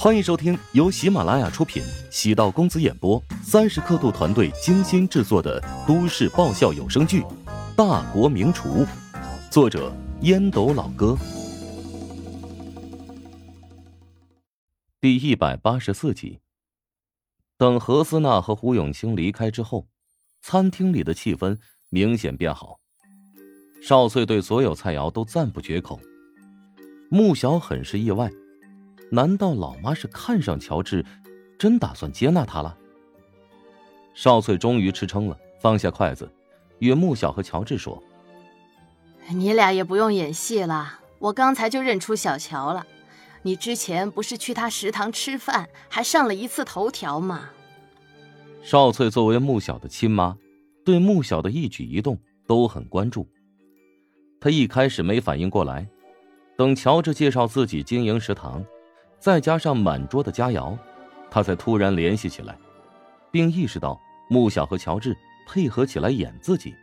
欢迎收听由喜马拉雅出品、喜道公子演播、三十刻度团队精心制作的都市爆笑有声剧《大国名厨》，作者烟斗老哥，第一百八十四集。等何思娜和胡永清离开之后，餐厅里的气氛明显变好。少翠对所有菜肴都赞不绝口，穆小很是意外。难道老妈是看上乔治，真打算接纳他了？少翠终于吃撑了，放下筷子，与穆小和乔治说：“你俩也不用演戏了，我刚才就认出小乔了。你之前不是去他食堂吃饭，还上了一次头条吗？”少翠作为穆小的亲妈，对穆小的一举一动都很关注。她一开始没反应过来，等乔治介绍自己经营食堂。再加上满桌的佳肴，他才突然联系起来，并意识到穆小和乔治配合起来演自己。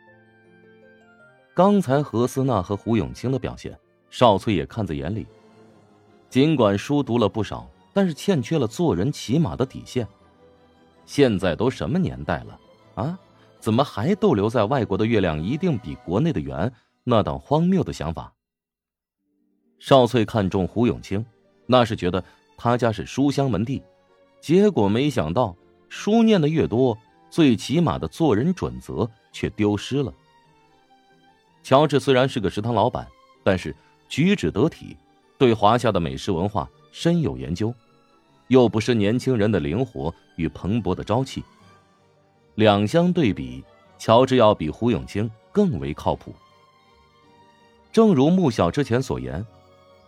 刚才何思娜和胡永清的表现，少翠也看在眼里。尽管书读了不少，但是欠缺了做人起码的底线。现在都什么年代了啊？怎么还逗留在外国的月亮一定比国内的圆那等荒谬的想法？少翠看中胡永清。那是觉得他家是书香门第，结果没想到书念的越多，最起码的做人准则却丢失了。乔治虽然是个食堂老板，但是举止得体，对华夏的美食文化深有研究，又不失年轻人的灵活与蓬勃的朝气。两相对比，乔治要比胡永清更为靠谱。正如穆小之前所言，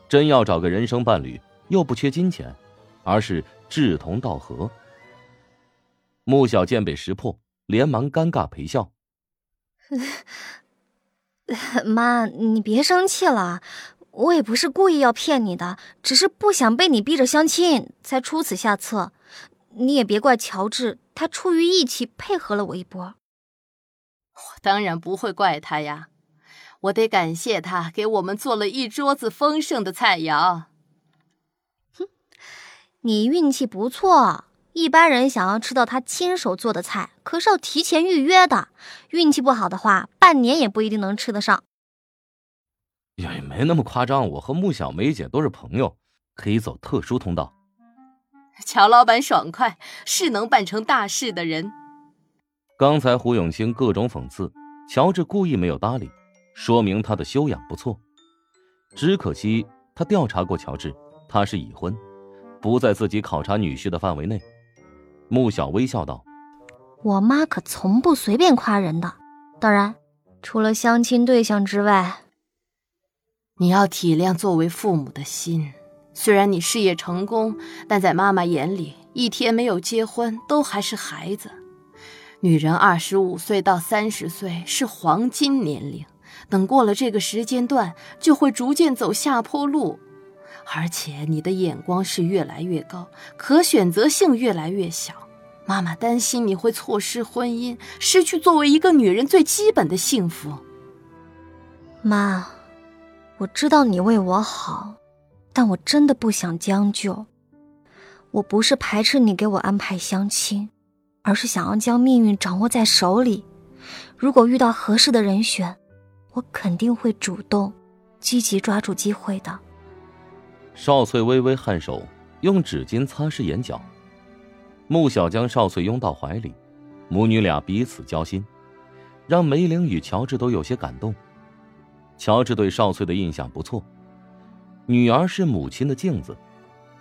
真要找个人生伴侣。又不缺金钱，而是志同道合。穆小贱被识破，连忙尴尬陪笑：“妈，你别生气了，我也不是故意要骗你的，只是不想被你逼着相亲，才出此下策。你也别怪乔治，他出于义气配合了我一波。我当然不会怪他呀，我得感谢他给我们做了一桌子丰盛的菜肴。”你运气不错，一般人想要吃到他亲手做的菜，可是要提前预约的。运气不好的话，半年也不一定能吃得上。也没那么夸张，我和穆小梅姐都是朋友，可以走特殊通道。乔老板爽快，是能办成大事的人。刚才胡永清各种讽刺，乔治故意没有搭理，说明他的修养不错。只可惜他调查过乔治，他是已婚。不在自己考察女婿的范围内，穆小微笑道：“我妈可从不随便夸人的，当然，除了相亲对象之外，你要体谅作为父母的心。虽然你事业成功，但在妈妈眼里，一天没有结婚都还是孩子。女人二十五岁到三十岁是黄金年龄，等过了这个时间段，就会逐渐走下坡路。”而且你的眼光是越来越高，可选择性越来越小。妈妈担心你会错失婚姻，失去作为一个女人最基本的幸福。妈，我知道你为我好，但我真的不想将就。我不是排斥你给我安排相亲，而是想要将命运掌握在手里。如果遇到合适的人选，我肯定会主动、积极抓住机会的。少翠微微颔首，用纸巾擦拭眼角。穆小将少翠拥到怀里，母女俩彼此交心，让梅玲与乔治都有些感动。乔治对少翠的印象不错，女儿是母亲的镜子，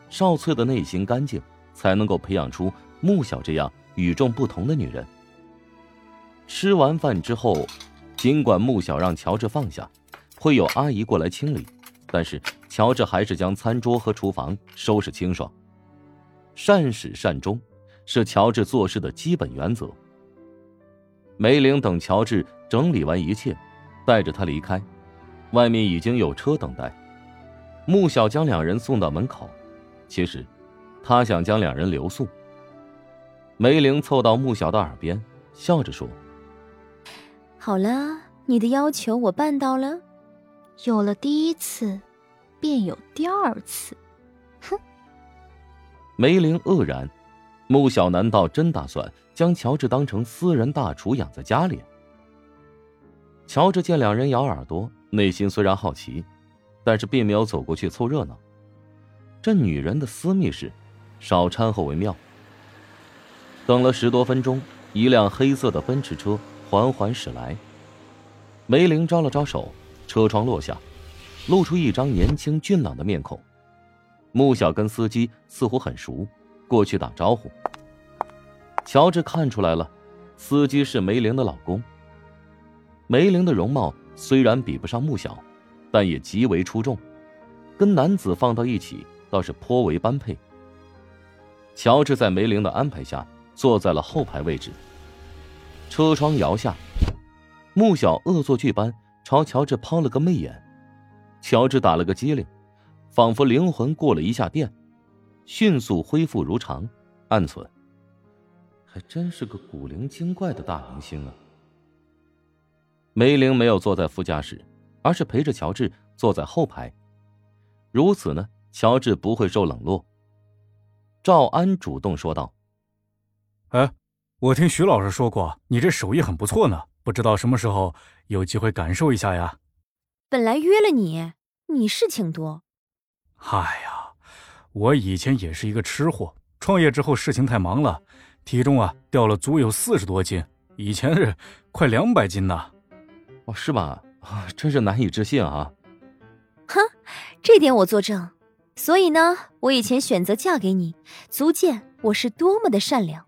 少翠的内心干净，才能够培养出穆小这样与众不同的女人。吃完饭之后，尽管穆小让乔治放下，会有阿姨过来清理，但是。乔治还是将餐桌和厨房收拾清爽。善始善终，是乔治做事的基本原则。梅玲等乔治整理完一切，带着他离开。外面已经有车等待。穆小将两人送到门口，其实，他想将两人留宿。梅玲凑到穆小的耳边，笑着说：“好了，你的要求我办到了。有了第一次。”便有第二次，哼！梅林愕然，穆小难道真打算将乔治当成私人大厨养在家里？乔治见两人咬耳朵，内心虽然好奇，但是并没有走过去凑热闹。这女人的私密事，少掺和为妙。等了十多分钟，一辆黑色的奔驰车缓缓驶来。梅林招了招手，车窗落下，露出一张年轻俊朗的面孔。穆小跟司机似乎很熟，过去打招呼。乔治看出来了，司机是梅玲的老公。梅玲的容貌虽然比不上穆小，但也极为出众，跟男子放到一起倒是颇为般配。乔治在梅玲的安排下坐在了后排位置。车窗摇下，穆小恶作剧般朝乔治抛了个媚眼，乔治打了个激灵，仿佛灵魂过了一下电，迅速恢复如常，暗存。还真是个古灵精怪的大明星啊。梅玲没有坐在副驾驶，而是陪着乔治坐在后排。如此呢，乔治不会受冷落。赵安主动说道：“哎，我听徐老师说过，你这手艺很不错呢，不知道什么时候有机会感受一下呀？”本来约了你，你事情多。嗨呀，我以前也是一个吃货，创业之后事情太忙了，体重啊掉了足有四十多斤，以前是快两百斤呢。哦，是吧？啊，真是难以置信啊！哼，这点我作证。所以呢，我以前选择嫁给你，足见我是多么的善良。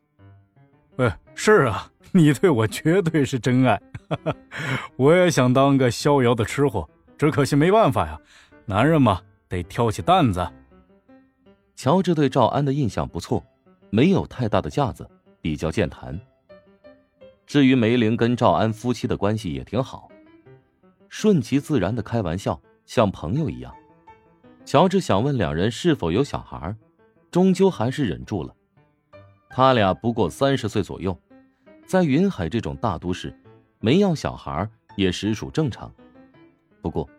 哎，是啊，你对我绝对是真爱。我也想当个逍遥的吃货，只可惜没办法呀。男人嘛，得挑起担子。乔治对赵安的印象不错，没有太大的架子，比较健谈。至于梅玲跟赵安夫妻的关系也挺好，顺其自然的开玩笑，像朋友一样。乔治想问两人是否有小孩，终究还是忍住了。他俩不过三十岁左右，在云海这种大都市，没要小孩也实属正常。不过，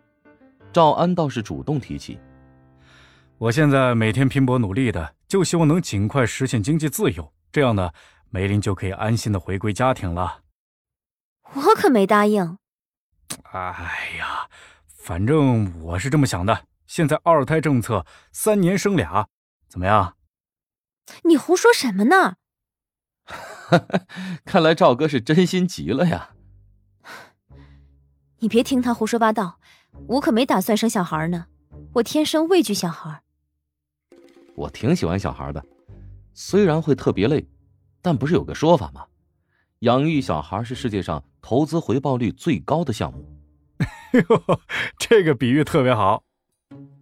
赵安倒是主动提起：“我现在每天拼搏努力的，就希望能尽快实现经济自由，这样呢。”梅林就可以安心的回归家庭了。我可没答应。哎呀，反正我是这么想的。现在二胎政策，三年生俩，怎么样？你胡说什么呢？看来赵哥是真心急了呀。你别听他胡说八道，我可没打算生小孩呢。我天生畏惧小孩。我挺喜欢小孩的，虽然会特别累。但不是有个说法吗？养育小孩是世界上投资回报率最高的项目。这个比喻特别好。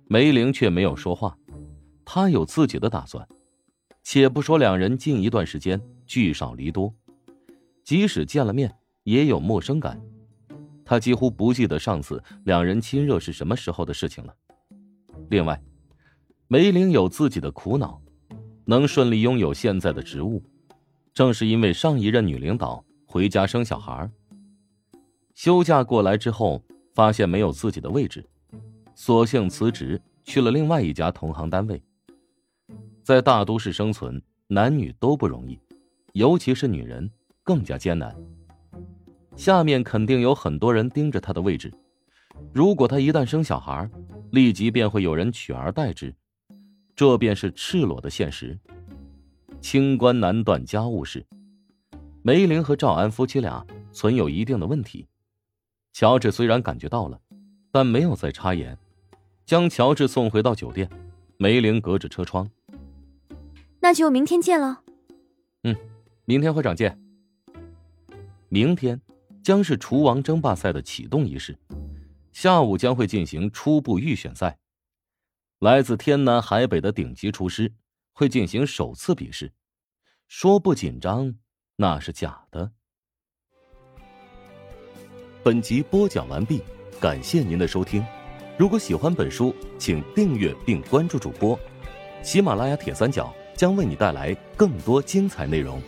梅玲却没有说话，她有自己的打算。且不说两人近一段时间聚少离多，即使见了面也有陌生感。他几乎不记得上次两人亲热是什么时候的事情了。另外，梅玲有自己的苦恼，能顺利拥有现在的职务。正是因为上一任女领导回家生小孩，休假过来之后，发现没有自己的位置，索性辞职去了另外一家同行单位。在大都市生存，男女都不容易，尤其是女人更加艰难。下面肯定有很多人盯着她的位置，如果她一旦生小孩，立即便会有人取而代之，这便是赤裸的现实。清官难断家务事，梅林和赵安夫妻俩存有一定的问题。乔治虽然感觉到了，但没有再插言，将乔治送回到酒店。梅林隔着车窗，那就明天见了。嗯，明天会长见。明天将是厨王争霸赛的启动仪式，下午将会进行初步预选赛，来自天南海北的顶级厨师。会进行首次比试，说不紧张那是假的。本集播讲完毕，感谢您的收听。如果喜欢本书，请订阅并关注主播。喜马拉雅铁三角将为你带来更多精彩内容。